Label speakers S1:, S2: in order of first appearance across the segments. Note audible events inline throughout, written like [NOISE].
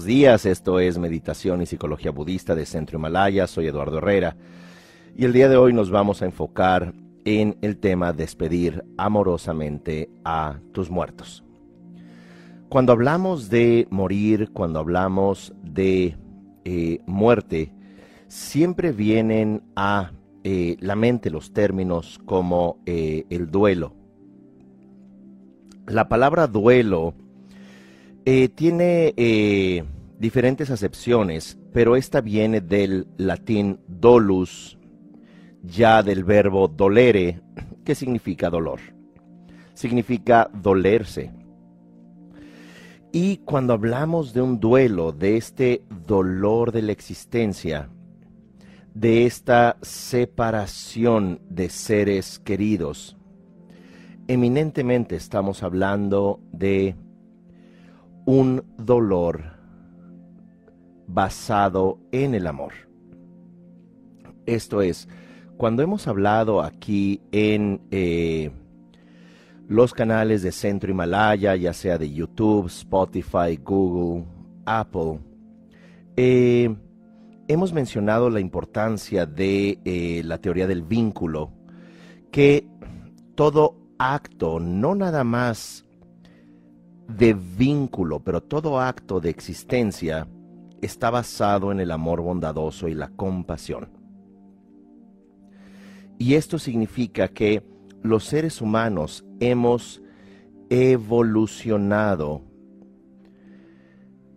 S1: Buenos días, esto es Meditación y Psicología Budista de Centro Himalaya, soy Eduardo Herrera y el día de hoy nos vamos a enfocar en el tema despedir amorosamente a tus muertos. Cuando hablamos de morir, cuando hablamos de eh, muerte, siempre vienen a eh, la mente los términos como eh, el duelo. La palabra duelo eh, tiene eh, diferentes acepciones, pero esta viene del latín dolus, ya del verbo dolere, que significa dolor. Significa dolerse. Y cuando hablamos de un duelo, de este dolor de la existencia, de esta separación de seres queridos, eminentemente estamos hablando de un dolor basado en el amor. Esto es, cuando hemos hablado aquí en eh, los canales de Centro Himalaya, ya sea de YouTube, Spotify, Google, Apple, eh, hemos mencionado la importancia de eh, la teoría del vínculo, que todo acto, no nada más de vínculo, pero todo acto de existencia está basado en el amor bondadoso y la compasión. Y esto significa que los seres humanos hemos evolucionado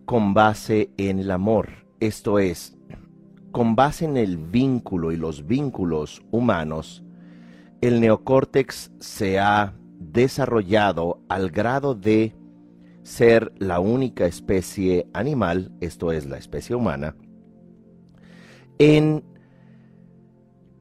S1: con base en el amor, esto es, con base en el vínculo y los vínculos humanos, el neocórtex se ha desarrollado al grado de ser la única especie animal, esto es la especie humana, en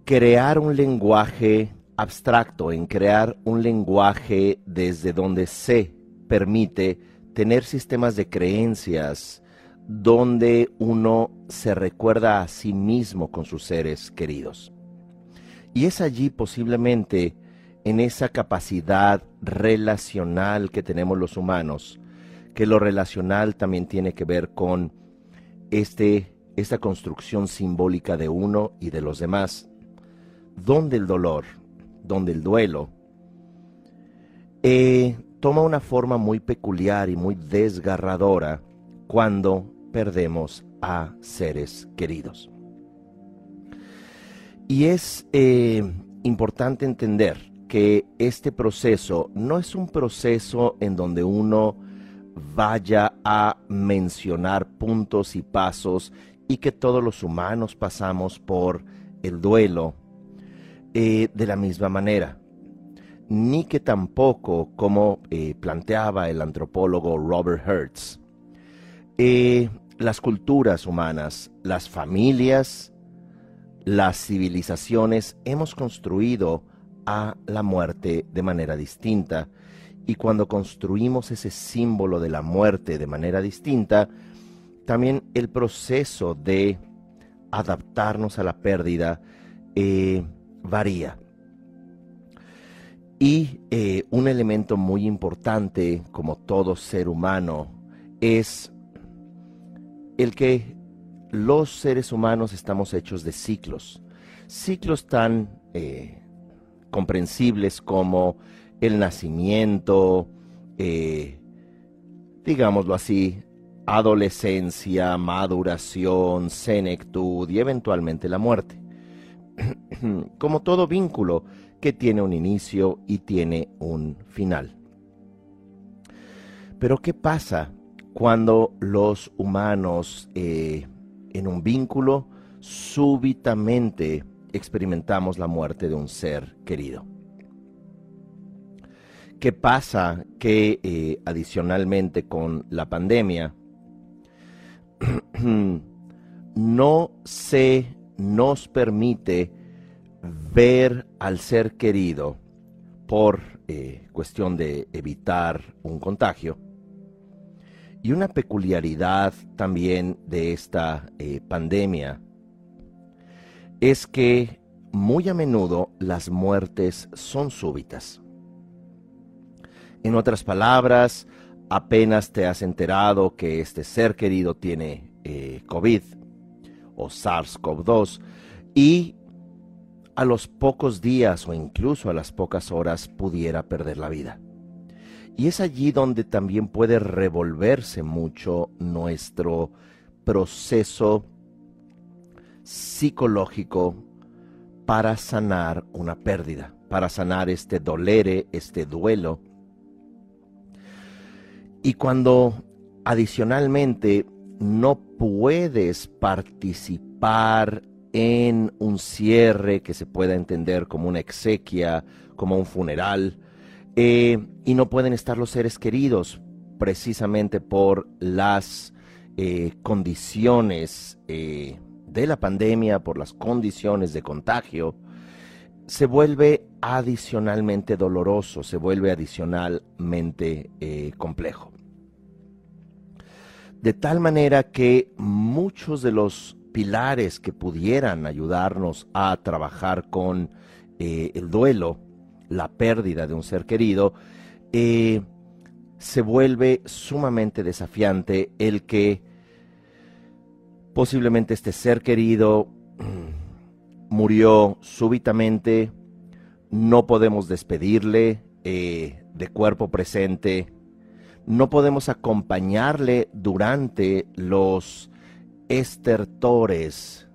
S1: crear un lenguaje abstracto, en crear un lenguaje desde donde se permite tener sistemas de creencias donde uno se recuerda a sí mismo con sus seres queridos. Y es allí posiblemente en esa capacidad relacional que tenemos los humanos, que lo relacional también tiene que ver con este, esta construcción simbólica de uno y de los demás, donde el dolor, donde el duelo, eh, toma una forma muy peculiar y muy desgarradora cuando perdemos a seres queridos. Y es eh, importante entender que este proceso no es un proceso en donde uno vaya a mencionar puntos y pasos y que todos los humanos pasamos por el duelo eh, de la misma manera. Ni que tampoco, como eh, planteaba el antropólogo Robert Hertz, eh, las culturas humanas, las familias, las civilizaciones hemos construido a la muerte de manera distinta y cuando construimos ese símbolo de la muerte de manera distinta, también el proceso de adaptarnos a la pérdida eh, varía. Y eh, un elemento muy importante, como todo ser humano, es el que los seres humanos estamos hechos de ciclos. Ciclos tan eh, comprensibles como el nacimiento, eh, digámoslo así, adolescencia, maduración, senectud y eventualmente la muerte. [CLEARS THROAT] Como todo vínculo que tiene un inicio y tiene un final. Pero ¿qué pasa cuando los humanos eh, en un vínculo súbitamente experimentamos la muerte de un ser querido? ¿Qué pasa? Que eh, adicionalmente con la pandemia [CLEARS THROAT] no se nos permite ver al ser querido por eh, cuestión de evitar un contagio. Y una peculiaridad también de esta eh, pandemia es que muy a menudo las muertes son súbitas. En otras palabras, apenas te has enterado que este ser querido tiene eh, COVID o SARS-CoV-2 y a los pocos días o incluso a las pocas horas pudiera perder la vida. Y es allí donde también puede revolverse mucho nuestro proceso psicológico para sanar una pérdida, para sanar este dolere, este duelo. Y cuando adicionalmente no puedes participar en un cierre que se pueda entender como una exequia, como un funeral, eh, y no pueden estar los seres queridos precisamente por las eh, condiciones eh, de la pandemia, por las condiciones de contagio, se vuelve adicionalmente doloroso, se vuelve adicionalmente complejo. De tal manera que muchos de los pilares que pudieran ayudarnos a trabajar con el duelo, la pérdida de un ser querido, eh, se vuelve sumamente desafiante el que posiblemente este ser querido mm, murió súbitamente, no podemos despedirle eh, de cuerpo presente, no podemos acompañarle durante los estertores,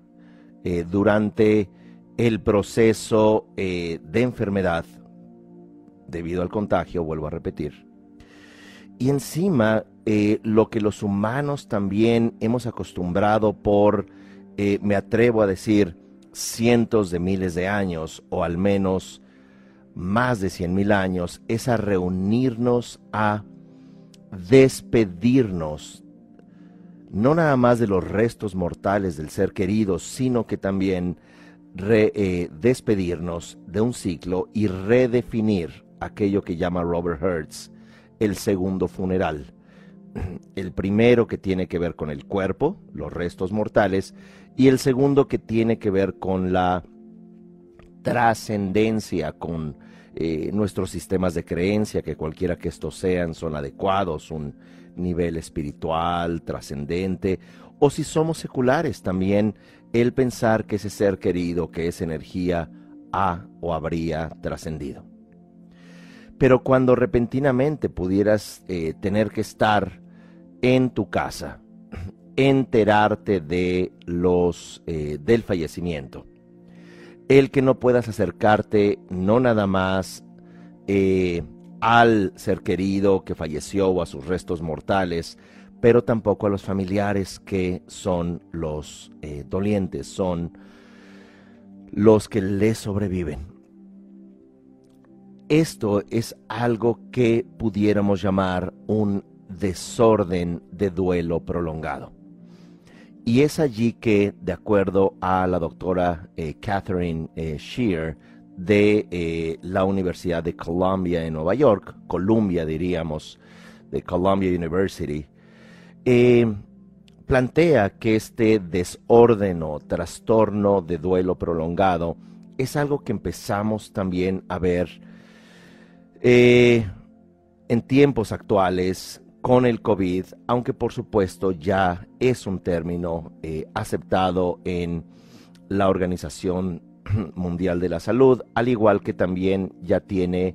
S1: eh, durante el proceso de enfermedad debido al contagio, vuelvo a repetir. Y encima, eh, lo que los humanos también hemos acostumbrado por, eh, me atrevo a decir, cientos de miles de años, o al menos más de cien mil años, es a reunirnos a despedirnos, no nada más de los restos mortales del ser querido, sino que también eh, despedirnos de un ciclo y redefinir aquello que llama Robert Hertz el segundo funeral. [CLEARS THROAT] El primero que tiene que ver con el cuerpo, los restos mortales, y el segundo que tiene que ver con la trascendencia, con eh, nuestros sistemas de creencia, que cualquiera que estos sean son adecuados, un nivel espiritual, trascendente, o si somos seculares también, el pensar que ese ser querido, que es energía, ha o habría trascendido. Pero cuando repentinamente pudieras eh, tener que estar en tu casa, [CLEARS THROAT] enterarte de los eh, del fallecimiento, el que no puedas acercarte no nada más eh, al ser querido que falleció o a sus restos mortales, pero tampoco a los familiares que son los dolientes, son los que le sobreviven. Esto es algo que pudiéramos llamar un desorden de duelo prolongado. Y es allí que, de acuerdo a la doctora eh, Catherine eh, Shear de eh, la Universidad de Columbia en Nueva York, Columbia diríamos, de Columbia University, plantea que este desorden o trastorno de duelo prolongado es algo que empezamos también a ver en tiempos actuales con el COVID, aunque por supuesto ya es un término eh, aceptado en la Organización [CLEARS THROAT] Mundial de la Salud, al igual que también ya tiene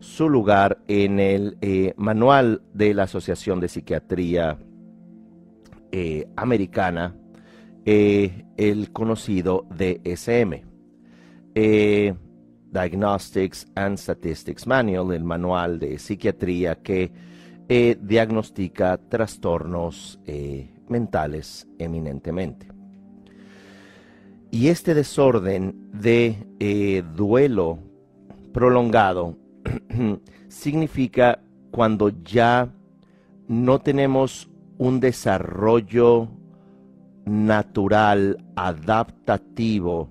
S1: su lugar en el eh, manual de la Asociación de Psiquiatría Americana, el conocido DSM. Diagnostics and Statistics Manual, el manual de psiquiatría que eh, diagnostica trastornos eh, mentales eminentemente. Y este desorden de eh, duelo prolongado [CLEARS THROAT] significa cuando ya no tenemos un desarrollo natural, adaptativo,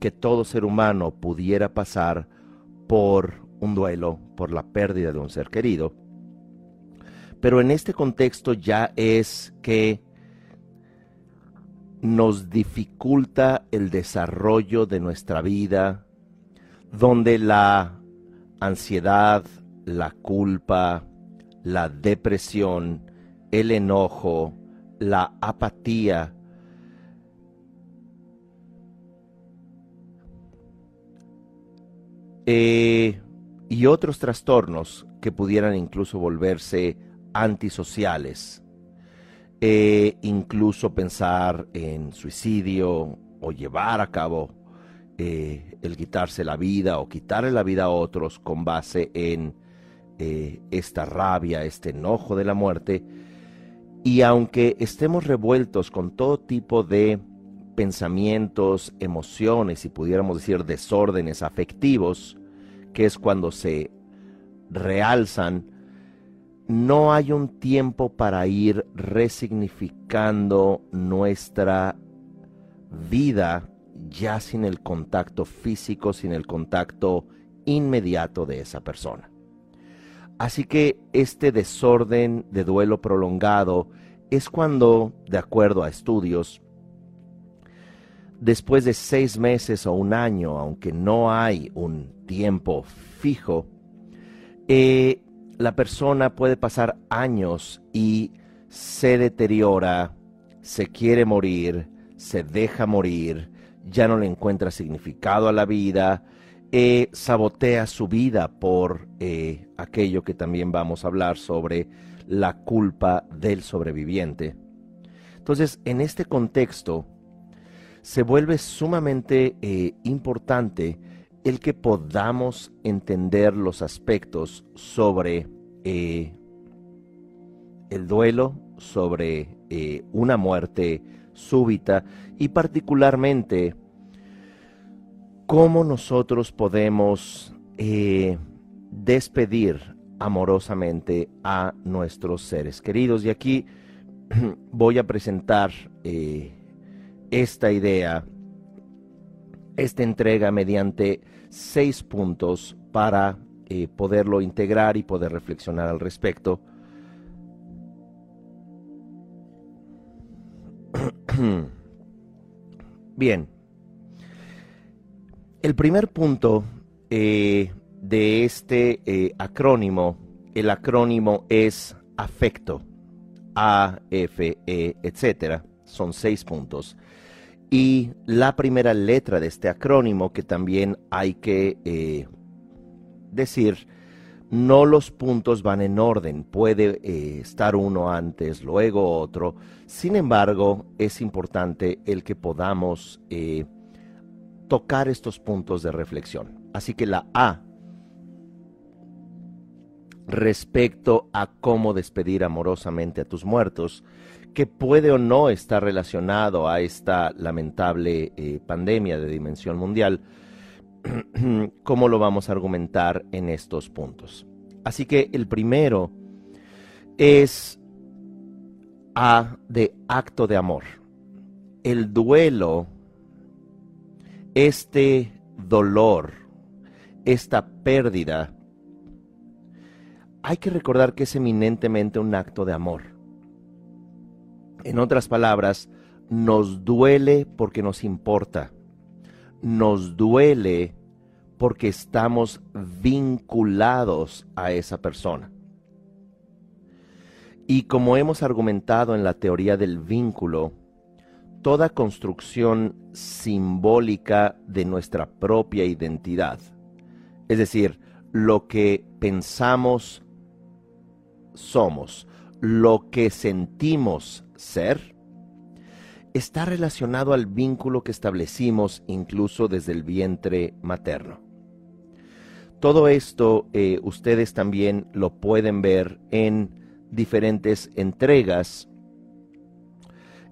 S1: que todo ser humano pudiera pasar por un duelo, por la pérdida de un ser querido. Pero en este contexto ya es que nos dificulta el desarrollo de nuestra vida, donde la ansiedad, la culpa, la depresión, el enojo, la apatía, eh, y otros trastornos que pudieran incluso volverse antisociales, e incluso pensar en suicidio o llevar a cabo eh, el quitarse la vida o quitarle la vida a otros con base en eh, esta rabia, este enojo de la muerte. Y aunque estemos revueltos con todo tipo de pensamientos, emociones y pudiéramos decir desórdenes afectivos, que es cuando se realzan, no hay un tiempo para ir resignificando nuestra vida ya sin el contacto físico, sin el contacto inmediato de esa persona. Así que este desorden de duelo prolongado es cuando, de acuerdo a estudios, después de seis meses o un año, aunque no hay un tiempo fijo, eh, la persona puede pasar años y se deteriora, se quiere morir, se deja morir, ya no le encuentra significado a la vida, eh, sabotea su vida por eh, aquello que también vamos a hablar sobre la culpa del sobreviviente. Entonces, en este contexto, se vuelve sumamente eh, importante el que podamos entender los aspectos sobre el duelo, sobre una muerte súbita y particularmente cómo nosotros podemos eh, despedir amorosamente a nuestros seres queridos. Y aquí [CLEARS THROAT] voy a presentar eh, esta idea, esta entrega mediante seis puntos para eh, poderlo integrar y poder reflexionar al respecto. [CLEARS THROAT] Bien, el primer punto eh, de este eh, acrónimo, el acrónimo es afecto, A, F, E, etcétera. Son seis puntos. Y la primera letra de este acrónimo, que también hay que eh, decir, no los puntos van en orden, puede eh, estar uno antes, luego otro. Sin embargo, es importante el que podamos eh, tocar estos puntos de reflexión. Así que la A, respecto a cómo despedir amorosamente a tus muertos, que puede o no estar relacionado a esta lamentable eh, pandemia de dimensión mundial, [CLEARS THROAT] cómo lo vamos a argumentar en estos puntos. Así que el primero es A de acto de amor. El duelo, este dolor, esta pérdida, hay que recordar que es eminentemente un acto de amor. En otras palabras, nos duele porque nos importa. Nos duele porque estamos vinculados a esa persona. Y como hemos argumentado en la teoría del vínculo, toda construcción simbólica de nuestra propia identidad, es decir, lo que pensamos somos, lo que sentimos ser, está relacionado al vínculo que establecimos incluso desde el vientre materno. Todo esto eh, ustedes también lo pueden ver en diferentes entregas.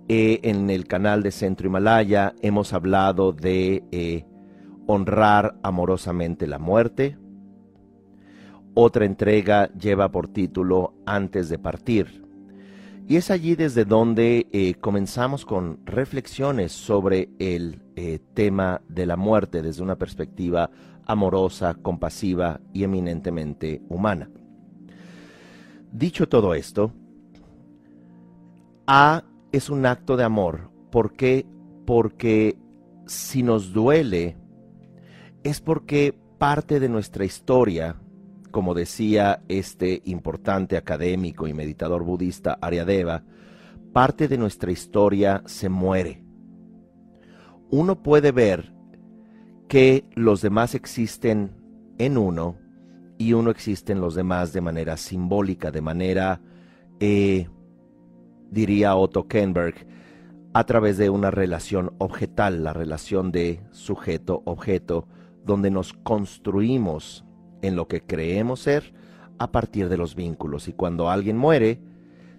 S1: Eh, en el canal de Centro Himalaya hemos hablado de eh, honrar amorosamente la muerte. Otra entrega lleva por título Antes de partir. Y es allí desde donde comenzamos con reflexiones sobre el tema de la muerte desde una perspectiva amorosa, compasiva y eminentemente humana. Dicho todo esto, A es un acto de amor. ¿Por qué? Porque si nos duele, es porque parte de nuestra historia como decía este importante académico y meditador budista Aryadeva, parte de nuestra historia se muere. Uno puede ver que los demás existen en uno y uno existe en los demás de manera simbólica, de manera, eh, diría Otto Kenberg, a través de una relación objetal, la relación de sujeto-objeto, donde nos construimos en lo que creemos ser a partir de los vínculos. Y cuando alguien muere,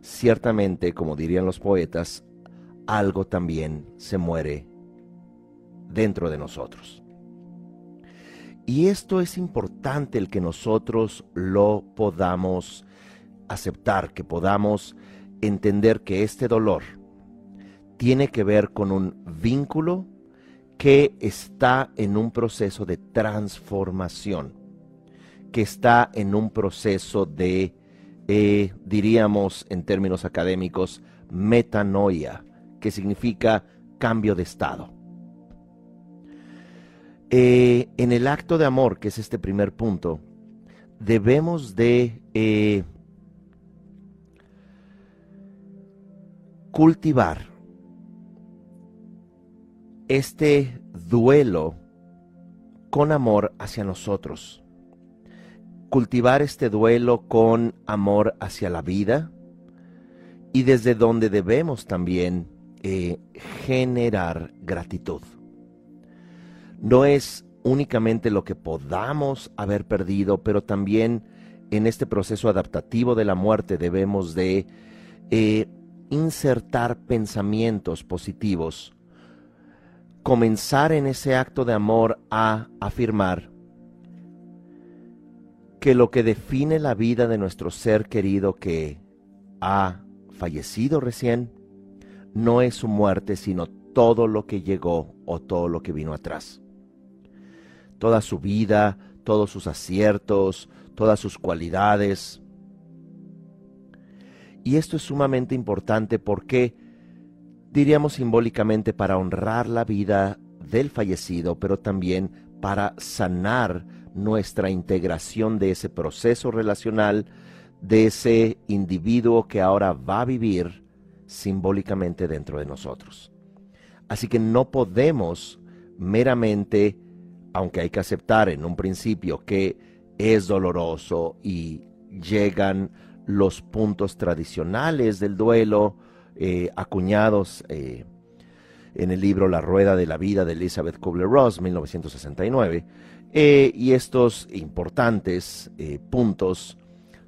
S1: ciertamente, como dirían los poetas, algo también se muere dentro de nosotros. Y esto es importante el que nosotros lo podamos aceptar, que podamos entender que este dolor tiene que ver con un vínculo que está en un proceso de transformación, que está en un proceso de, eh, diríamos en términos académicos, metanoia, que significa cambio de estado. Eh, en el acto de amor, que es este primer punto, debemos de eh, cultivar este duelo con amor hacia nosotros. Cultivar este duelo con amor hacia la vida y desde donde debemos también eh, generar gratitud. No es únicamente lo que podamos haber perdido, pero también en este proceso adaptativo de la muerte debemos de eh, insertar pensamientos positivos comenzar en ese acto de amor a afirmar que lo que define la vida de nuestro ser querido que ha fallecido recién no es su muerte, sino todo lo que llegó o todo lo que vino atrás. Toda su vida, todos sus aciertos, todas sus cualidades. Y esto es sumamente importante porque diríamos simbólicamente para honrar la vida del fallecido, pero también para sanar nuestra integración de ese proceso relacional, de ese individuo que ahora va a vivir simbólicamente dentro de nosotros. Así que no podemos meramente, aunque hay que aceptar en un principio que es doloroso y llegan los puntos tradicionales del duelo, eh, acuñados eh, en el libro La Rueda de la Vida de Elizabeth Kubler-Ross, 1969, eh, y estos importantes puntos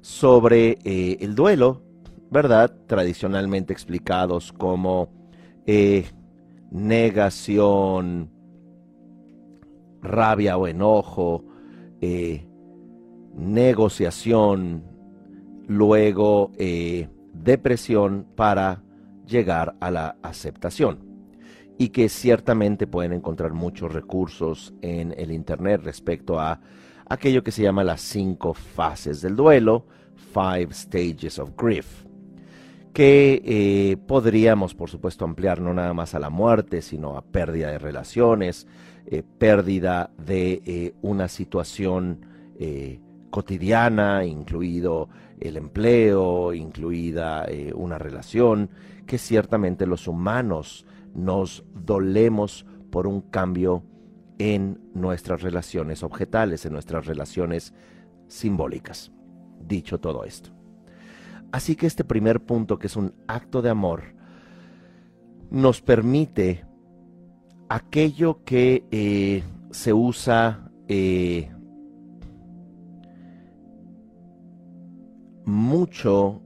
S1: sobre el duelo, ¿verdad? Tradicionalmente explicados como negación, rabia o enojo, negociación, luego depresión para llegar a la aceptación y que ciertamente pueden encontrar muchos recursos en el Internet respecto a aquello que se llama las cinco fases del duelo, Five Stages of Grief, que eh, podríamos, por supuesto, ampliar no nada más a la muerte, sino a pérdida de relaciones, eh, pérdida de eh, una situación cotidiana, incluido el empleo, incluida una relación, que ciertamente los humanos nos dolemos por un cambio en nuestras relaciones objetales, en nuestras relaciones simbólicas. Dicho todo esto. Así que este primer punto, que es un acto de amor, nos permite aquello que eh, se usa eh, mucho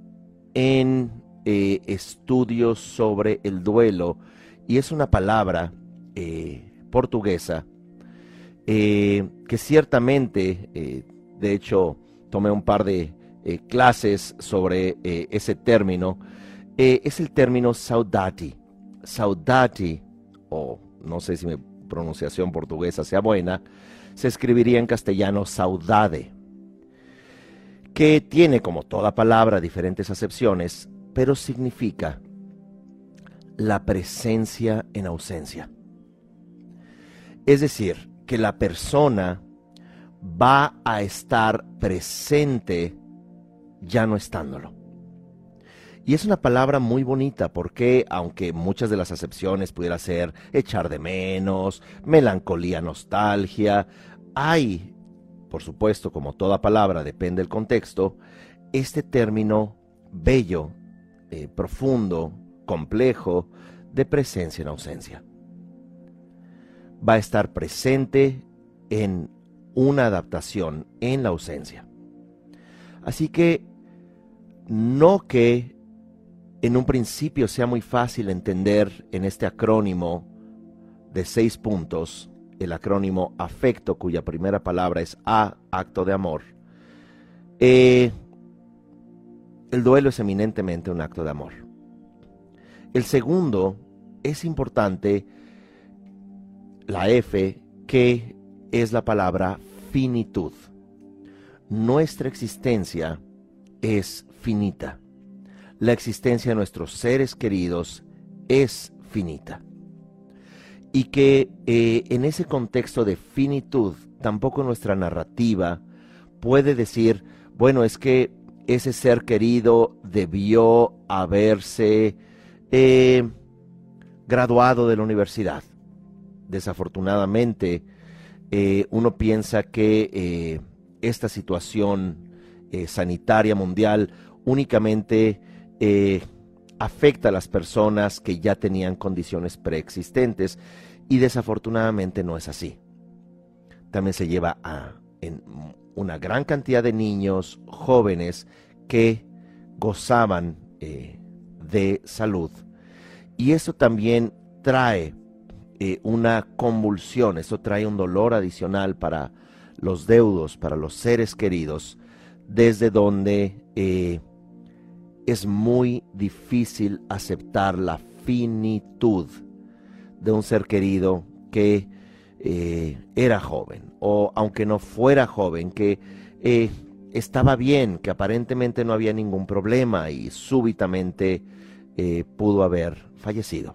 S1: en eh, estudios sobre el duelo y es una palabra eh, portuguesa eh, que ciertamente, de hecho, tomé un par de clases sobre ese término, es el término saudati. Saudati, o no sé si mi pronunciación portuguesa sea buena, se escribiría en castellano saudade, que tiene como toda palabra diferentes acepciones, pero significa la presencia en ausencia. Es decir, que la persona va a estar presente ya no estándolo. Y es una palabra muy bonita porque, aunque muchas de las acepciones pudiera ser echar de menos, melancolía, nostalgia, hay, por supuesto, como toda palabra, depende del contexto, este término bello, eh, profundo, complejo, de presencia en ausencia. Va a estar presente en una adaptación en la ausencia. Así que no que en un principio sea muy fácil entender en este acrónimo de seis puntos, el acrónimo afecto, cuya primera palabra es A, acto de amor. Eh, el duelo es eminentemente un acto de amor. El segundo es importante, la F, que es la palabra finitud. Nuestra existencia es finita. La existencia de nuestros seres queridos es finita. Y que eh, en ese contexto de finitud, tampoco nuestra narrativa puede decir, bueno, es que ese ser querido debió haberse graduado de la universidad. Desafortunadamente, eh, uno piensa que eh, esta situación eh, sanitaria mundial únicamente afecta a las personas que ya tenían condiciones preexistentes y desafortunadamente no es así. También se lleva a una gran cantidad de niños jóvenes que gozaban de salud y eso también trae eh, una convulsión, eso trae un dolor adicional para los deudos, para los seres queridos, desde donde eh, es muy difícil aceptar la finitud de un ser querido que eh, era joven, o aunque no fuera joven, que estaba bien, que aparentemente no había ningún problema y súbitamente pudo haber fallecido.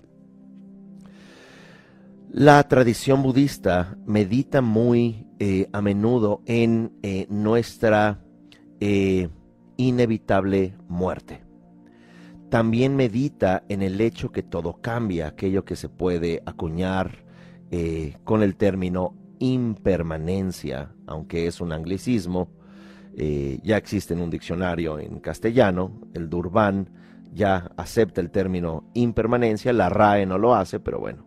S1: La tradición budista medita muy eh, a menudo en eh, nuestra eh, inevitable muerte. También medita en el hecho que todo cambia, aquello que se puede acuñar con el término impermanencia, aunque es un anglicismo, ya existe en un diccionario en castellano, el Durban ya acepta el término impermanencia, la RAE no lo hace, pero bueno,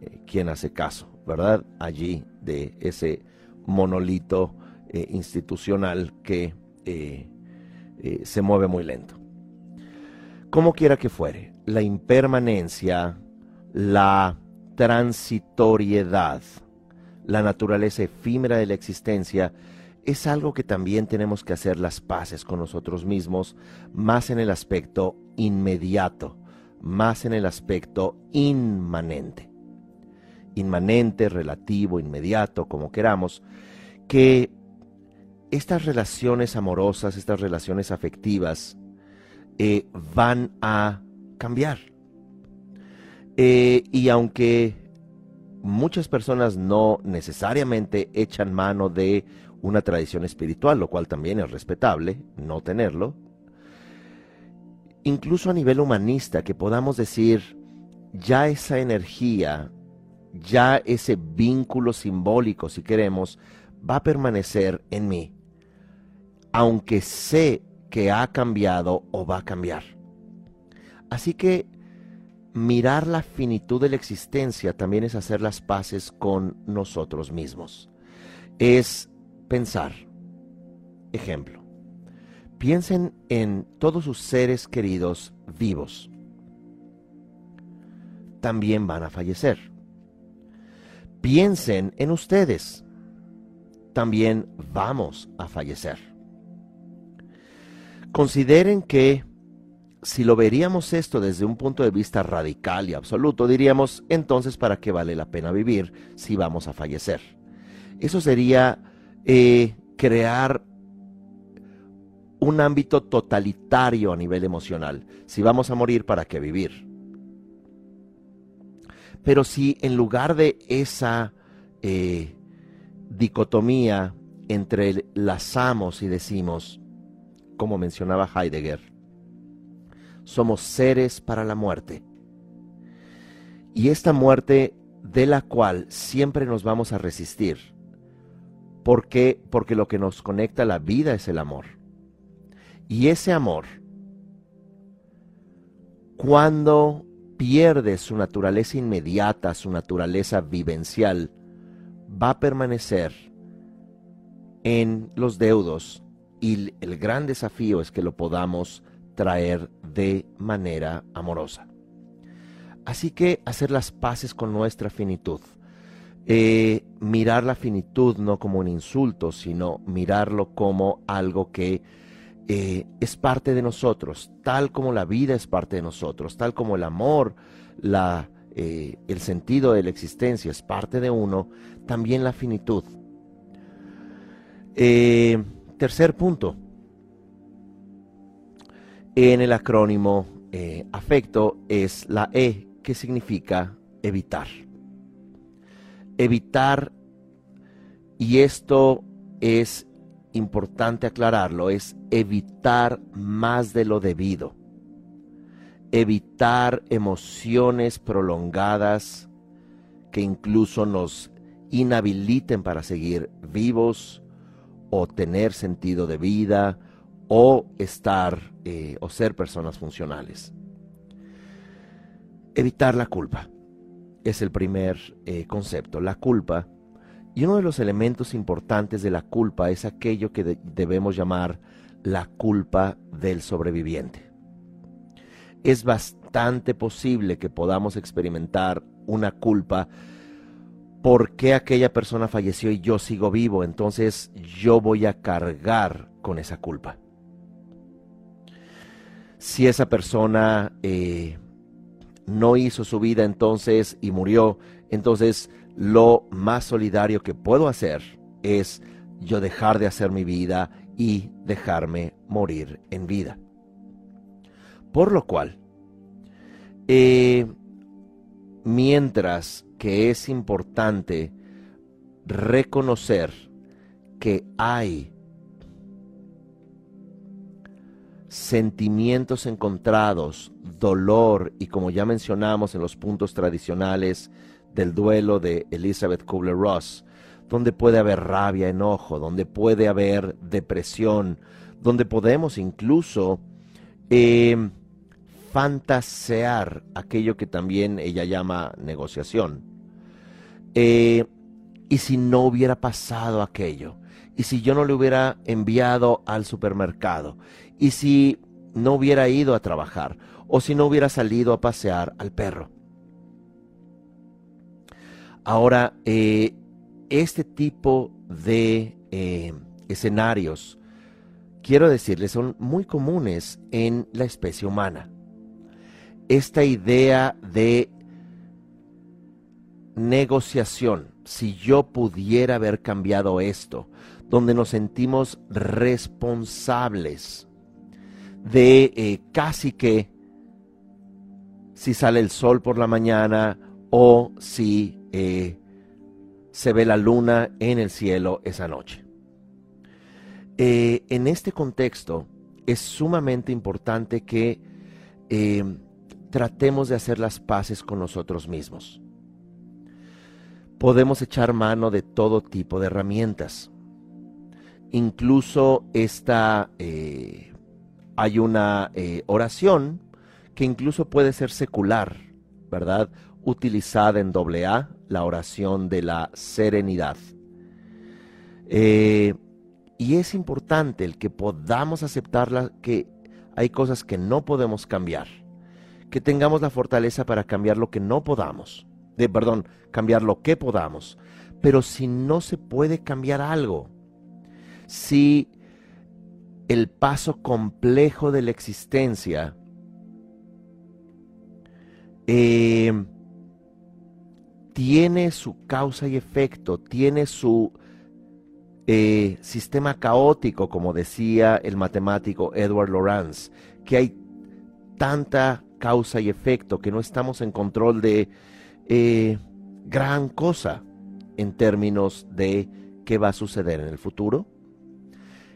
S1: eh, quien hace caso, ¿verdad? Allí de ese monolito eh, institucional que eh, se mueve muy lento. Como quiera que fuere, la impermanencia, la transitoriedad, la naturaleza efímera de la existencia, es algo que también tenemos que hacer las paces con nosotros mismos, más en el aspecto inmediato, más en el aspecto inmanente inmanente, relativo, inmediato, como queramos, que estas relaciones amorosas, estas relaciones afectivas, eh, van a cambiar. Eh, y aunque muchas personas no necesariamente echan mano de una tradición espiritual, lo cual también es respetable, no tenerlo, incluso a nivel humanista, que podamos decir, ya esa energía ya ese vínculo simbólico, si queremos, va a permanecer en mí, aunque sé que ha cambiado o va a cambiar. Así que mirar la finitud de la existencia también es hacer las paces con nosotros mismos. Es pensar, ejemplo, piensen en todos sus seres queridos vivos. También van a fallecer piensen en ustedes. También vamos a fallecer. Consideren que si lo veríamos esto desde un punto de vista radical y absoluto, diríamos, entonces, ¿para qué vale la pena vivir si vamos a fallecer? Eso sería crear un ámbito totalitario a nivel emocional. Si vamos a morir, ¿para qué vivir? Pero si en lugar de esa eh, dicotomía, entrelazamos y decimos, como mencionaba Heidegger, somos seres para la muerte. Y esta muerte de la cual siempre nos vamos a resistir. ¿Por qué? Porque lo que nos conecta a la vida es el amor. Y ese amor, cuando pierde su naturaleza inmediata, su naturaleza vivencial, va a permanecer en los deudos y el gran desafío es que lo podamos traer de manera amorosa. Así que hacer las paces con nuestra finitud. Eh, mirar la finitud no como un insulto, sino mirarlo como algo que eh, es parte de nosotros, tal como la vida es parte de nosotros, tal como el amor, la, eh, el sentido de la existencia es parte de uno, también la finitud. tercer punto, en el acrónimo afecto es la E ¿Qué significa evitar. Evitar, y esto es importante aclararlo, es evitar más de lo debido. Evitar emociones prolongadas que incluso nos inhabiliten para seguir vivos o tener sentido de vida o estar eh, o ser personas funcionales. Evitar la culpa es el primer eh, concepto. La culpa, y uno de los elementos importantes de la culpa es aquello que debemos llamar la culpa del sobreviviente. Es bastante posible que podamos experimentar una culpa ¿por qué aquella persona falleció y yo sigo vivo? Entonces yo voy a cargar con esa culpa. Si esa persona eh, no hizo su vida entonces y murió, entonces lo más solidario que puedo hacer es yo dejar de hacer mi vida y dejarme morir en vida. Por lo cual, eh, mientras que es importante reconocer que hay sentimientos encontrados, dolor y como ya mencionamos en los puntos tradicionales del duelo de Elizabeth Kubler-Ross, donde puede haber rabia, enojo, donde puede haber depresión, donde podemos incluso eh, fantasear aquello que también ella llama negociación. Eh, y si no hubiera pasado aquello, y si yo no le hubiera enviado al supermercado, y si no hubiera ido a trabajar, o si no hubiera salido a pasear al perro. Ahora, eh, este tipo de eh, escenarios, quiero decirles, son muy comunes en la especie humana. Esta idea de negociación, si yo pudiera haber cambiado esto, donde nos sentimos responsables de eh, casi que si sale el sol por la mañana o si eh, se ve la luna en el cielo esa noche. Eh, en este contexto es sumamente importante que tratemos de hacer las paces con nosotros mismos. Podemos echar mano de todo tipo de herramientas. Incluso esta hay una eh, oración que incluso puede ser secular, ¿verdad? Utilizada en doble A, la oración de la serenidad. Eh, y es importante el que podamos aceptar que hay cosas que no podemos cambiar, que tengamos la fortaleza para cambiar lo que no podamos, de, perdón, cambiar lo que podamos. Pero si no se puede cambiar algo, si el paso complejo de la existencia, eh, tiene su causa y efecto, tiene su eh, sistema caótico, como decía el matemático Edward Lorenz, que hay tanta causa y efecto que no estamos en control de eh, gran cosa en términos de qué va a suceder en el futuro.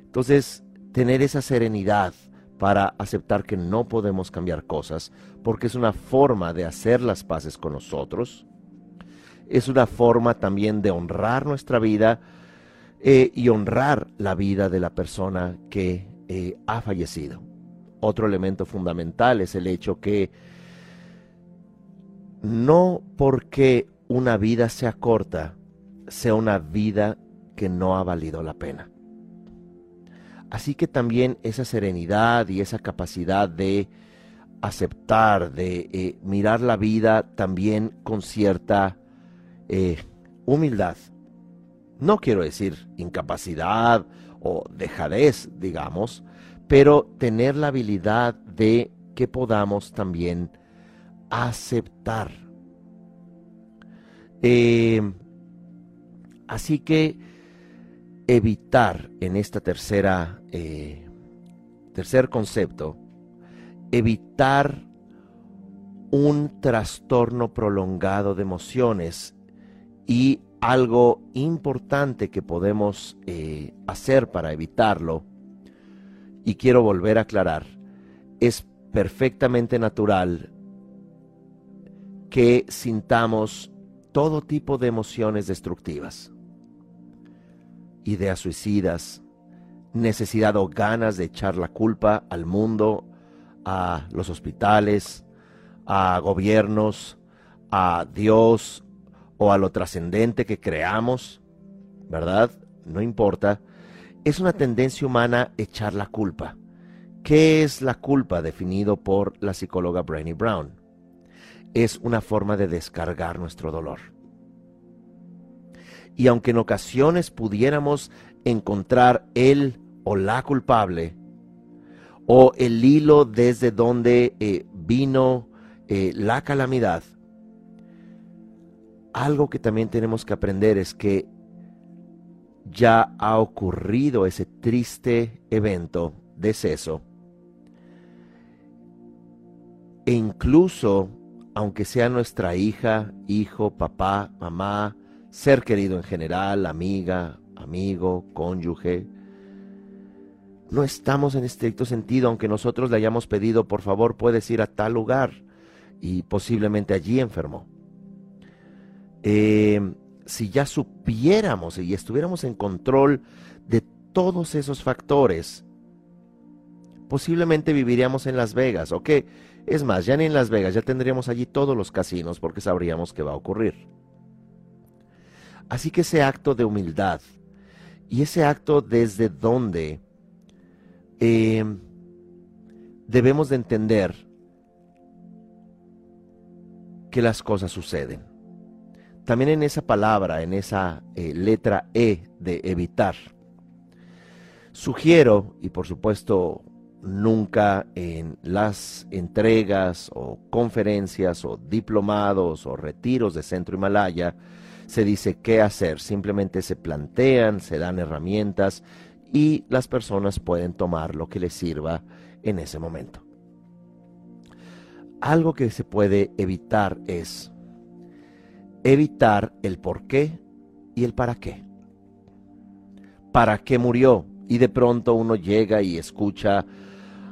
S1: Entonces, tener esa serenidad para aceptar que no podemos cambiar cosas, porque es una forma de hacer las paces con nosotros, es una forma también de honrar nuestra vida eh, y honrar la vida de la persona que eh, ha fallecido. Otro elemento fundamental es el hecho que no porque una vida sea corta, sea una vida que no ha valido la pena. Así que también esa serenidad y esa capacidad de aceptar, de eh, mirar la vida también con cierta eh, humildad. No quiero decir incapacidad o dejadez, digamos, pero tener la habilidad de que podamos también aceptar. Eh, así que evitar en esta tercera, eh, tercer concepto, evitar un trastorno prolongado de emociones y algo importante que podemos eh, hacer para evitarlo, y quiero volver a aclarar, es perfectamente natural que sintamos todo tipo de emociones destructivas ideas suicidas, necesidad o ganas de echar la culpa al mundo, a los hospitales, a gobiernos, a Dios o a lo trascendente que creamos, ¿verdad? No importa. Es una tendencia humana echar la culpa. ¿Qué es la culpa definido por la psicóloga Brainy Brown? Es una forma de descargar nuestro dolor y aunque en ocasiones pudiéramos encontrar el o la culpable, o el hilo desde donde eh, vino eh, la calamidad, algo que también tenemos que aprender es que ya ha ocurrido ese triste evento, deceso, e incluso, aunque sea nuestra hija, hijo, papá, mamá, ser querido en general, amiga, amigo, cónyuge. No estamos en estricto sentido, aunque nosotros le hayamos pedido, por favor, puedes ir a tal lugar y posiblemente allí enfermó. Eh, si ya supiéramos y estuviéramos en control de todos esos factores, posiblemente viviríamos en Las Vegas, ¿o qué? Es más, ya ni en Las Vegas, ya tendríamos allí todos los casinos porque sabríamos qué va a ocurrir. Así que ese acto de humildad y ese acto desde donde em, debemos de entender que las cosas suceden. También en esa palabra, en esa eh, letra E de evitar, sugiero, y por supuesto nunca en las entregas o conferencias o diplomados o retiros de Centro Himalaya, se dice qué hacer, simplemente se plantean, se dan herramientas y las personas pueden tomar lo que les sirva en ese momento. Algo que se puede evitar es evitar el por qué y el para qué. ¿Para qué murió? Y de pronto uno llega y escucha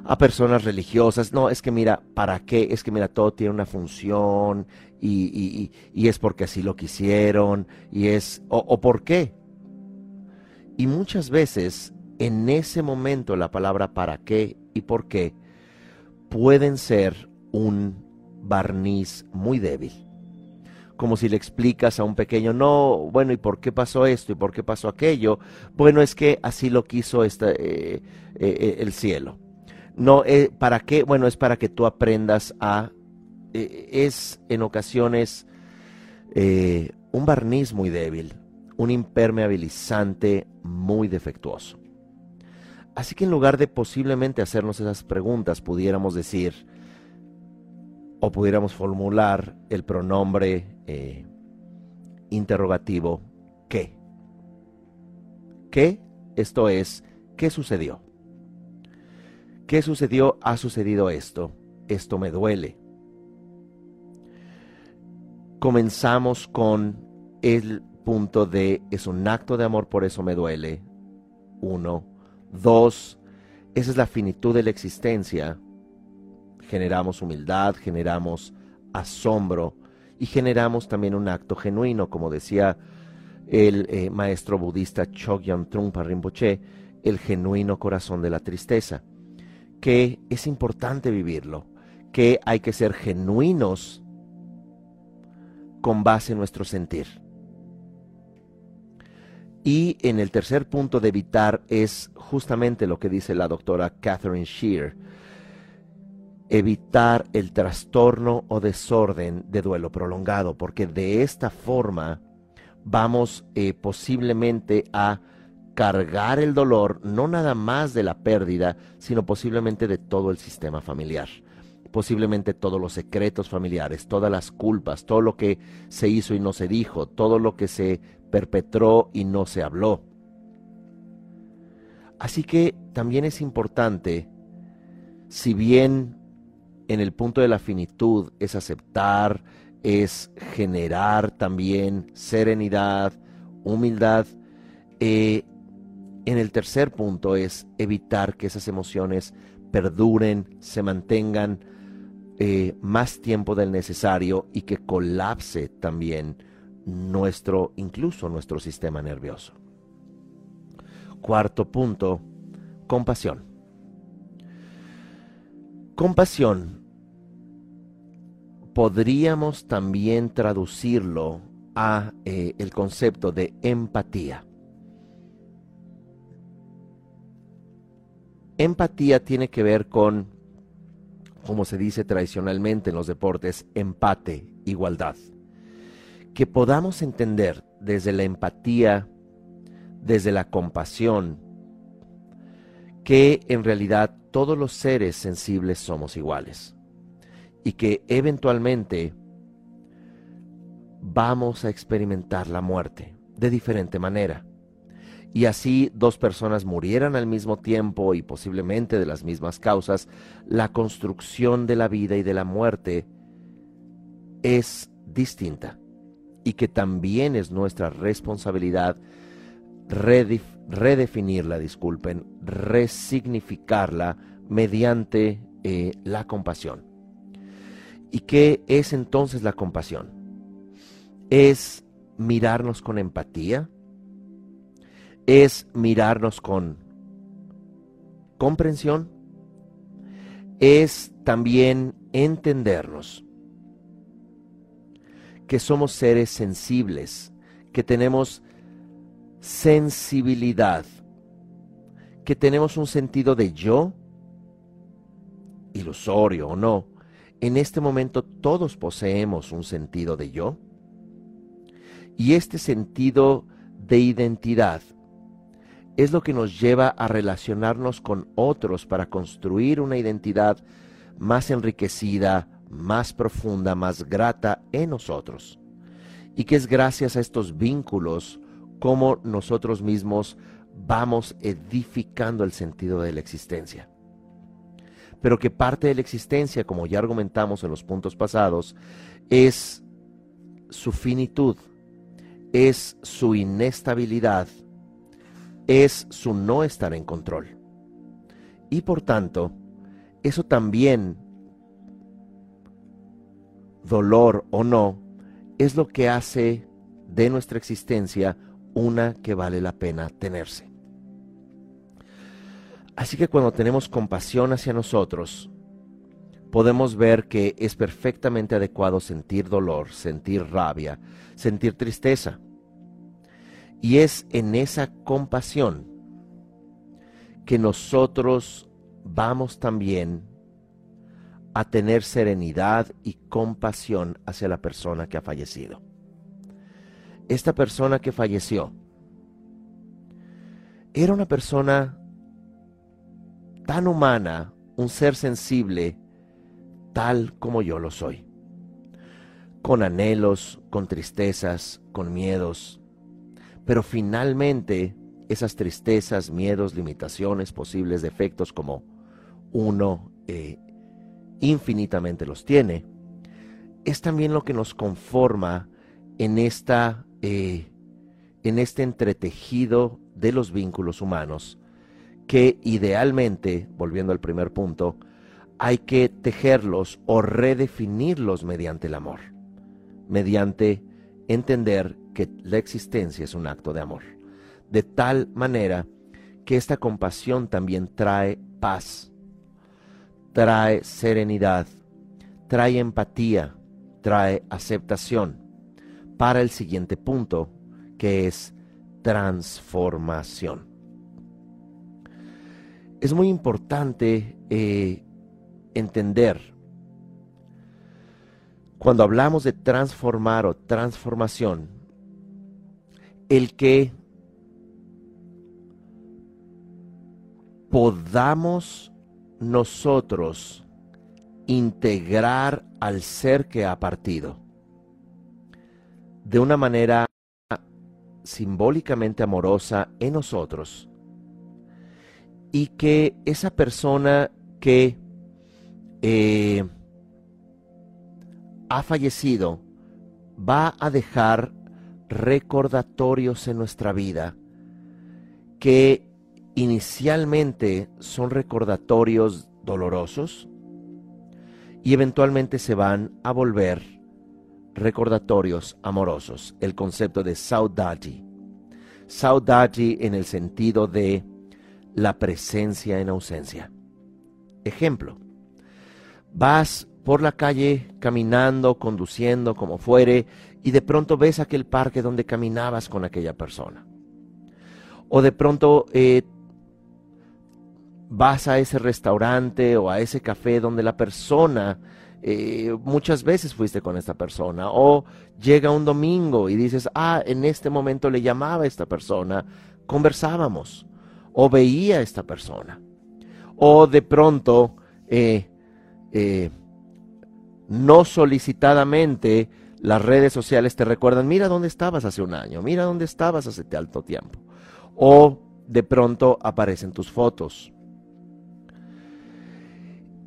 S1: a personas religiosas. No, es que mira, ¿para qué? Es que mira, todo tiene una función y, es porque así lo quisieron y es, o, por qué. Y muchas veces en ese momento la palabra para qué y por qué pueden ser un barniz muy débil. Como si le explicas a un pequeño, no, bueno, ¿y por qué pasó esto? ¿Y por qué pasó aquello? Bueno, es que así lo quiso este, eh, eh, el cielo. No, eh, ¿para qué? Bueno, es para que tú aprendas a... Eh, es en ocasiones eh, un barniz muy débil, un impermeabilizante muy defectuoso. Así que en lugar de posiblemente hacernos esas preguntas, pudiéramos decir, o pudiéramos formular el pronombre interrogativo ¿qué? ¿Qué? Esto es, ¿qué sucedió? ¿Qué sucedió? Ha sucedido esto. Esto me duele. Comenzamos con el punto de es un acto de amor, por eso me duele. Uno. Dos, esa es la finitud de la existencia. Generamos humildad, generamos asombro y generamos también un acto genuino, como decía el eh, maestro budista Chogyam Trungpa Rinpoche, el genuino corazón de la tristeza, que es importante vivirlo, que hay que ser genuinos con base en nuestro sentir. Y en el tercer punto de evitar es justamente lo que dice la doctora Catherine Shear, evitar el trastorno o desorden de duelo prolongado, porque de esta forma vamos eh, posiblemente a cargar el dolor no nada más de la pérdida, sino posiblemente de todo el sistema familiar. Posiblemente todos los secretos familiares, todas las culpas, todo lo que se hizo y no se dijo, todo lo que se perpetró y no se habló. Así que también es importante, si bien en el punto de la finitud es aceptar, es generar también serenidad, humildad, eh, en el tercer punto es evitar que esas emociones perduren, se mantengan eh, más tiempo del necesario y que colapse también nuestro, incluso nuestro sistema nervioso. Cuarto punto, compasión. Compasión podríamos también traducirlo a eh, el concepto de empatía. Empatía tiene que ver con, como se dice tradicionalmente en los deportes, empate, igualdad. Que podamos entender desde la empatía, desde la compasión, que en realidad todos los seres sensibles somos iguales y que eventualmente vamos a experimentar la muerte de diferente manera y así dos personas murieran al mismo tiempo y posiblemente de las mismas causas, la construcción de la vida y de la muerte es distinta y que también es nuestra responsabilidad redefinirla, disculpen, resignificarla mediante eh, la compasión. ¿Y qué es entonces la compasión? Es mirarnos con empatía, es mirarnos con comprensión, es también entendernos que somos seres sensibles, que tenemos sensibilidad, que tenemos un sentido de yo, ilusorio o no. En este momento todos poseemos un sentido de yo. Y este sentido de identidad es lo que nos lleva a relacionarnos con otros para construir una identidad más enriquecida, más profunda, más grata en nosotros. Y que es gracias a estos vínculos como nosotros mismos vamos edificando el sentido de la existencia. Pero que parte de la existencia, como ya argumentamos en los puntos pasados, es su finitud, es su inestabilidad, es su no estar en control. Y por tanto, eso también, dolor o no, es lo que hace de nuestra existencia una que vale la pena tenerse. Así que cuando tenemos compasión hacia nosotros, podemos ver que es perfectamente adecuado sentir dolor, sentir rabia, sentir tristeza. Y es en esa compasión que nosotros vamos también a tener serenidad y compasión hacia la persona que ha fallecido. Esta persona que falleció era una persona tan humana, un ser sensible, tal como yo lo soy, con anhelos, con tristezas, con miedos, pero finalmente esas tristezas, miedos, limitaciones, posibles defectos como uno eh, infinitamente los tiene, es también lo que nos conforma en esta eh, en este entretejido de los vínculos humanos que idealmente, volviendo al primer punto, hay que tejerlos o redefinirlos mediante el amor, mediante entender que la existencia es un acto de amor, de tal manera que esta compasión también trae paz, trae serenidad, trae empatía, trae aceptación para el siguiente punto, que es transformación. Es muy importante eh, entender cuando hablamos de transformar o transformación, el que podamos nosotros integrar al ser que ha partido de una manera simbólicamente amorosa en nosotros y que esa persona que eh, ha fallecido va a dejar recordatorios en nuestra vida que inicialmente son recordatorios dolorosos y eventualmente se van a volver recordatorios amorosos. El concepto de saudade. Saudade en el sentido de la presencia en ausencia. Ejemplo, vas por la calle caminando, conduciendo, como fuere, y de pronto ves aquel parque donde caminabas con aquella persona. O de pronto eh, vas a ese restaurante o a ese café donde la persona, eh, muchas veces fuiste con esta persona, o llega un domingo y dices, ah, en este momento le llamaba a esta persona, conversábamos, o veía a esta persona, o de pronto, eh, no solicitadamente, las redes sociales te recuerdan, mira dónde estabas hace un año, mira dónde estabas hace tanto tiempo, o de pronto aparecen tus fotos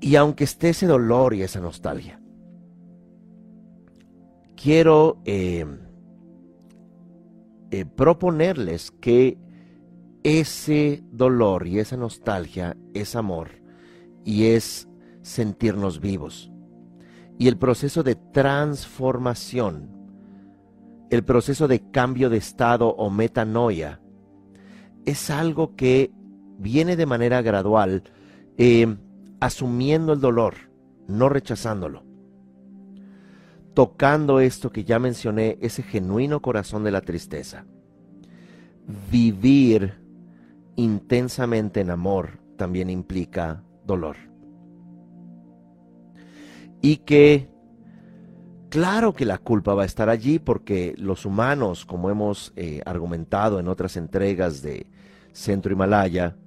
S1: y aunque esté ese dolor y esa nostalgia, quiero eh, eh, proponerles que ese dolor y esa nostalgia es amor y es sentirnos vivos. Y el proceso de transformación, el proceso de cambio de estado o metanoia, es algo que viene de manera gradual. Eh, asumiendo el dolor, no rechazándolo. Tocando esto que ya mencioné, ese genuino corazón de la tristeza. Vivir intensamente en amor también implica dolor. Y que, claro que la culpa va a estar allí porque los humanos, como hemos eh, argumentado en otras entregas de Centro Himalaya,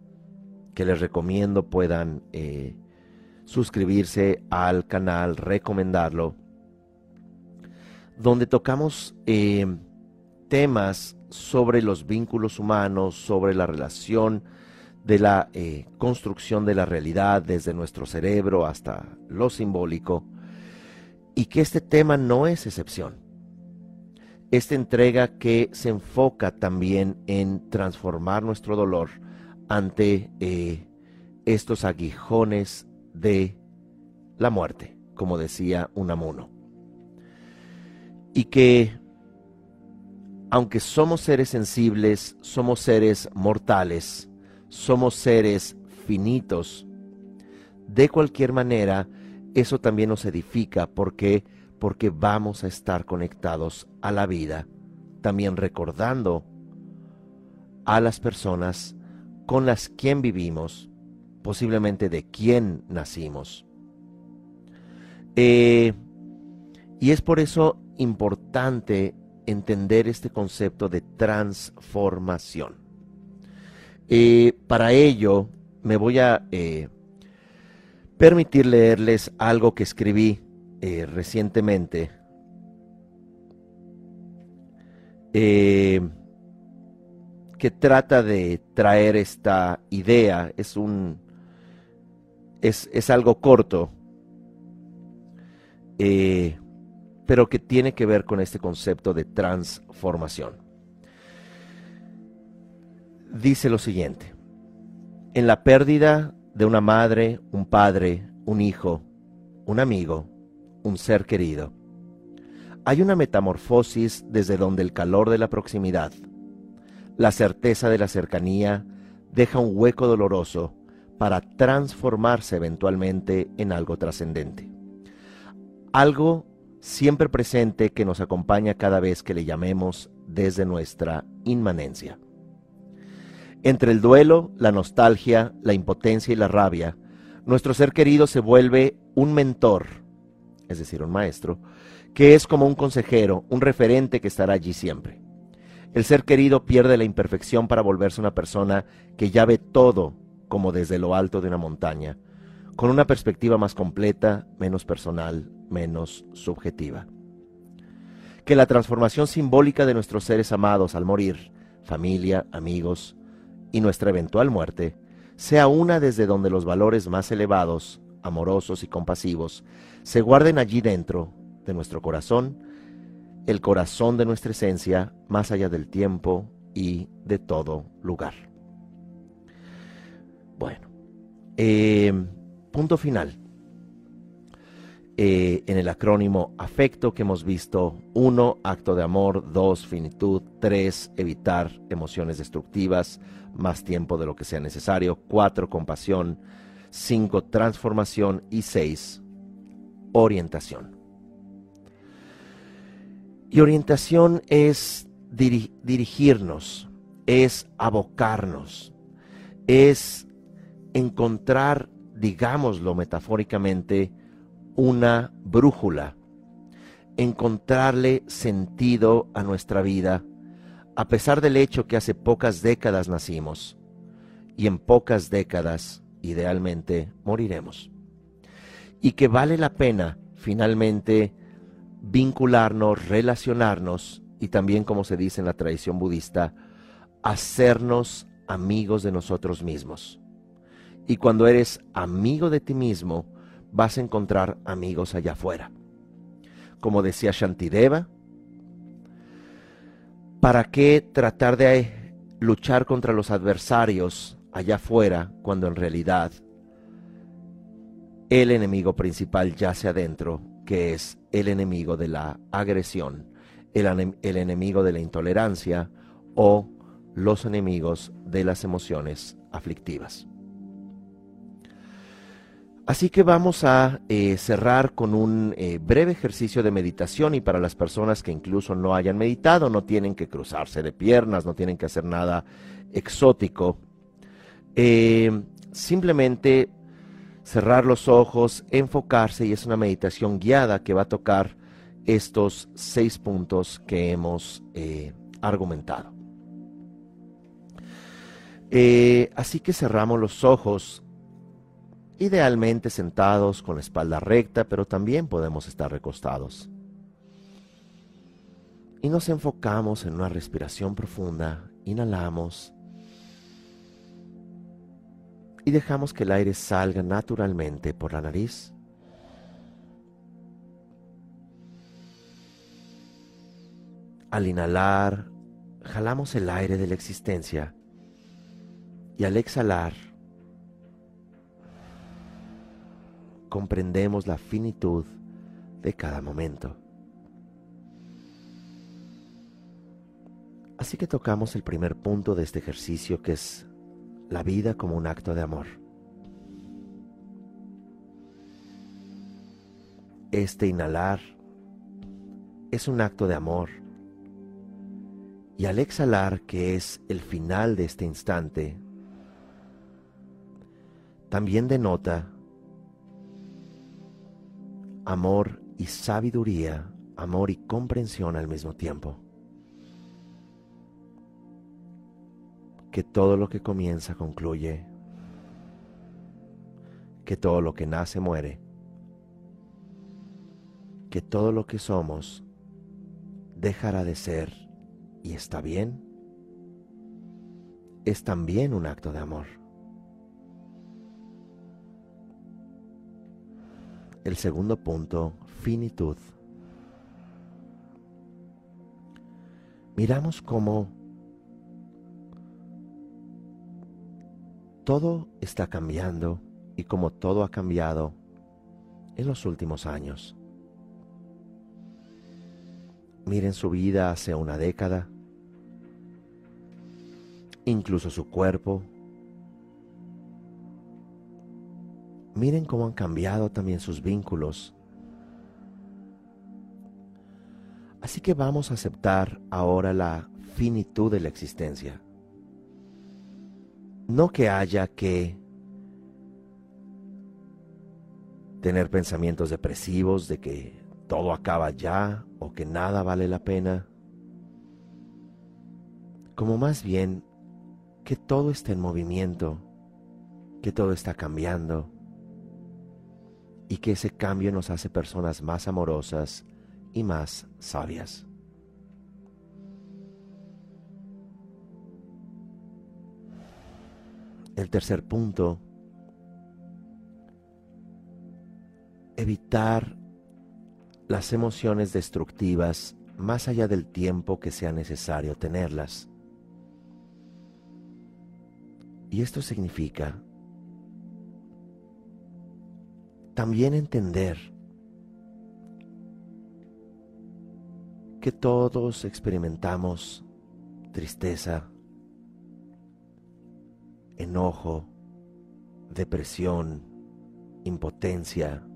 S1: que les recomiendo puedan eh, suscribirse al canal, recomendarlo, donde tocamos eh, temas sobre los vínculos humanos, sobre la relación de la eh, construcción de la realidad desde nuestro cerebro hasta lo simbólico, y que este tema no es excepción. Esta entrega que se enfoca también en transformar nuestro dolor ante eh, estos aguijones de la muerte, como decía Unamuno. Y que, aunque somos seres sensibles, somos seres mortales, somos seres finitos, de cualquier manera, eso también nos edifica porque porque vamos a estar conectados a la vida, también recordando a las personas con las quien vivimos, posiblemente de quién nacimos. Eh, y es por eso importante entender este concepto de transformación. Eh, para ello, me voy a eh, permitir leerles algo que escribí recientemente que trata de traer esta idea. Es un. es, algo corto. Eh, pero que tiene que ver con este concepto de transformación. Dice lo siguiente. En la pérdida de una madre, un padre, un hijo, un amigo, un ser querido, hay una metamorfosis desde donde el calor de la proximidad, la certeza de la cercanía, deja un hueco doloroso para transformarse eventualmente en algo trascendente. Algo siempre presente que nos acompaña cada vez que le llamemos desde nuestra inmanencia. Entre el duelo, la nostalgia, la impotencia y la rabia, nuestro ser querido se vuelve un mentor, es decir, un maestro, que es como un consejero, un referente que estará allí siempre. El ser querido pierde la imperfección para volverse una persona que ya ve todo como desde lo alto de una montaña, con una perspectiva más completa, menos personal, menos subjetiva. Que la transformación simbólica de nuestros seres amados al morir, familia, amigos, y nuestra eventual muerte, sea una desde donde los valores más elevados, amorosos y compasivos, se guarden allí dentro de nuestro corazón, el corazón de nuestra esencia, más allá del tiempo y de todo lugar. Bueno, eh, punto final. Eh, en el acrónimo afecto que hemos visto, uno, acto de amor, dos, finitud, tres, evitar emociones destructivas, más tiempo de lo que sea necesario, cuatro, compasión, cinco, transformación. Y seis, orientación. Y orientación es dirigirnos, es abocarnos, es encontrar, digámoslo metafóricamente, una brújula, encontrarle sentido a nuestra vida, a pesar del hecho que hace pocas décadas nacimos y en pocas décadas, idealmente, moriremos. Y que vale la pena, finalmente, vincularnos, relacionarnos y también, como se dice en la tradición budista, hacernos amigos de nosotros mismos. Y cuando eres amigo de ti mismo, vas a encontrar amigos allá afuera. Como decía Shantideva, ¿para qué tratar de luchar contra los adversarios allá afuera cuando en realidad el enemigo principal yace adentro, que es el enemigo de la agresión, el, el enemigo de la intolerancia o los enemigos de las emociones aflictivas? Así que vamos a eh, cerrar con un eh, breve ejercicio de meditación y para las personas que incluso no hayan meditado, no tienen que cruzarse de piernas, no tienen que hacer nada exótico. Eh, simplemente cerrar los ojos, enfocarse y es una meditación guiada que va a tocar estos seis puntos que hemos argumentado. así que cerramos los ojos idealmente sentados con la espalda recta, pero también podemos estar recostados. Y nos enfocamos en una respiración profunda, inhalamos y dejamos que el aire salga naturalmente por la nariz. Al inhalar, jalamos el aire de la existencia y al exhalar, comprendemos la finitud de cada momento. Así que tocamos el primer punto de este ejercicio que es la vida como un acto de amor. Este inhalar es un acto de amor y al exhalar, que es el final de este instante, también denota amor y sabiduría, amor y comprensión al mismo tiempo. Que todo lo que comienza concluye, que todo lo que nace muere, que todo lo que somos dejará de ser y está bien, es también un acto de amor. El segundo punto, finitud. Miramos cómo todo está cambiando y como todo ha cambiado en los últimos años. Miren su vida hace una década, incluso su cuerpo. Miren cómo han cambiado también sus vínculos. Así que vamos a aceptar ahora la finitud de la existencia. No que haya que tener pensamientos depresivos de que todo acaba ya o que nada vale la pena, como más bien que todo está en movimiento, que todo está cambiando y que ese cambio nos hace personas más amorosas y más sabias. El tercer punto evitar las emociones destructivas más allá del tiempo que sea necesario tenerlas. Y esto significa también entender que todos experimentamos tristeza, enojo, depresión, impotencia,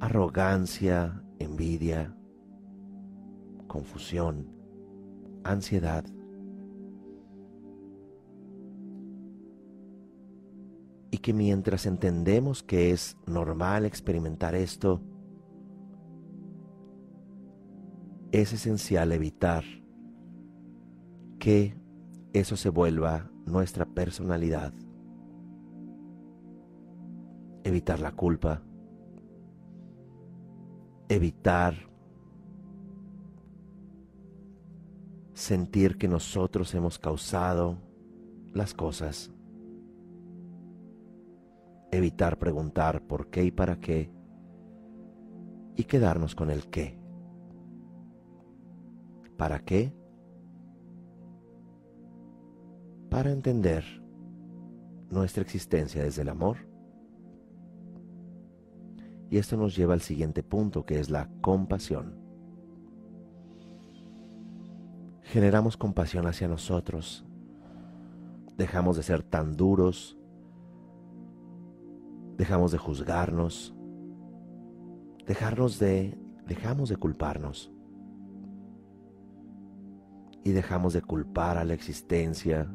S1: arrogancia, envidia, confusión, ansiedad. Y que mientras entendemos que es normal experimentar esto, es esencial evitar que eso se vuelva nuestra personalidad. Evitar la culpa, evitar sentir que nosotros hemos causado las cosas, evitar preguntar por qué y para qué y quedarnos con el qué. ¿Para qué? Para entender nuestra existencia desde el amor y esto nos lleva al siguiente punto, que es la compasión. Generamos compasión hacia nosotros. Dejamos de ser tan duros. Dejamos de juzgarnos. Dejarnos de, dejamos de culparnos. Y dejamos de culpar a la existencia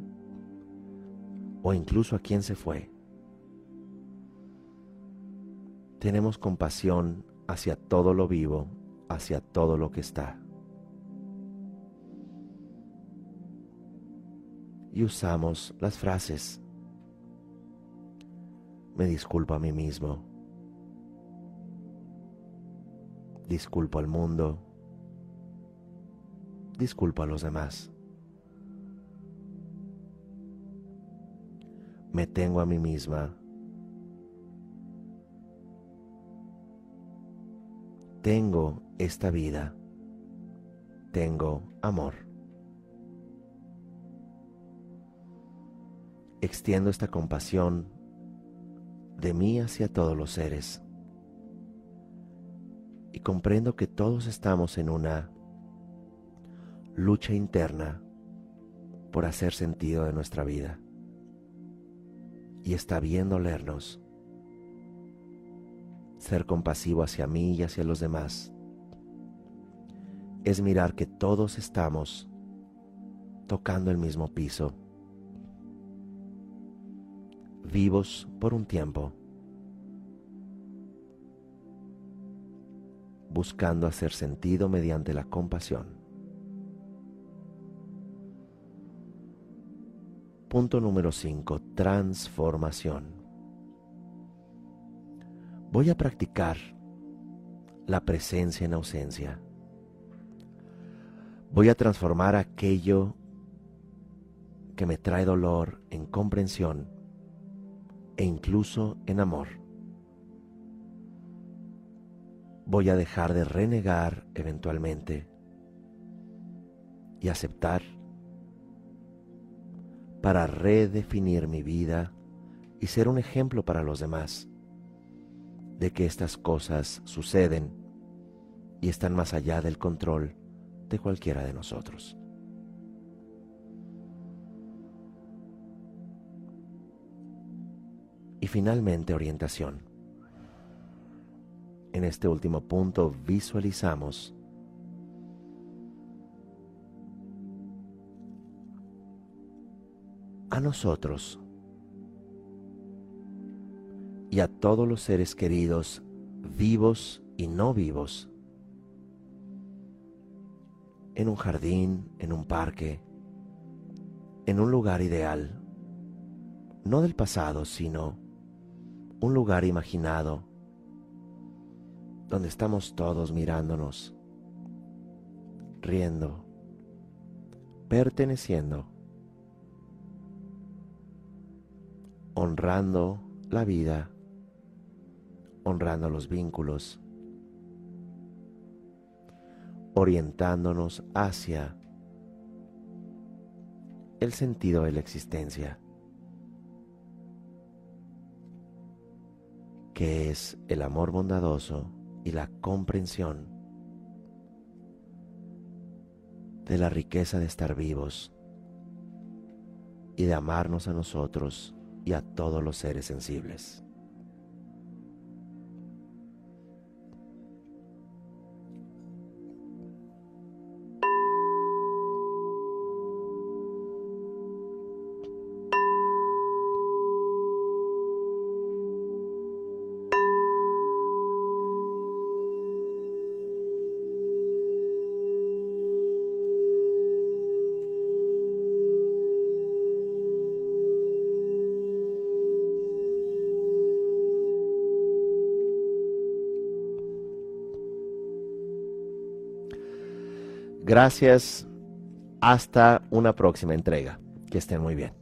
S1: o incluso a quien se fue tenemos compasión hacia todo lo vivo, hacia todo lo que está. Y usamos las frases, me disculpo a mí mismo, disculpo al mundo, disculpo a los demás. Me tengo a mí misma tengo esta vida, tengo amor. Extiendo esta compasión de mí hacia todos los seres. Y comprendo que todos estamos en una lucha interna por hacer sentido de nuestra vida. Y está bien dolernos ser compasivo hacia mí y hacia los demás. Es mirar que todos estamos tocando el mismo piso, vivos por un tiempo, buscando hacer sentido mediante la compasión. Punto número 5. Transformación voy a practicar la presencia en ausencia. Voy a transformar aquello que me trae dolor en comprensión e incluso en amor. Voy a dejar de renegar eventualmente y aceptar para redefinir mi vida y ser un ejemplo para los demás de que estas cosas suceden y están más allá del control de cualquiera de nosotros. Y finalmente orientación. En este último punto visualizamos a nosotros y a todos los seres queridos, vivos y no vivos, en un jardín, en un parque, en un lugar ideal, no del pasado, sino un lugar imaginado, donde estamos todos mirándonos, riendo, perteneciendo, honrando la vida honrando los vínculos, orientándonos hacia el sentido de la existencia, que es el amor bondadoso y la comprensión de la riqueza de estar vivos y de amarnos a nosotros y a todos los seres sensibles. Gracias. Hasta una próxima entrega. Que estén muy bien.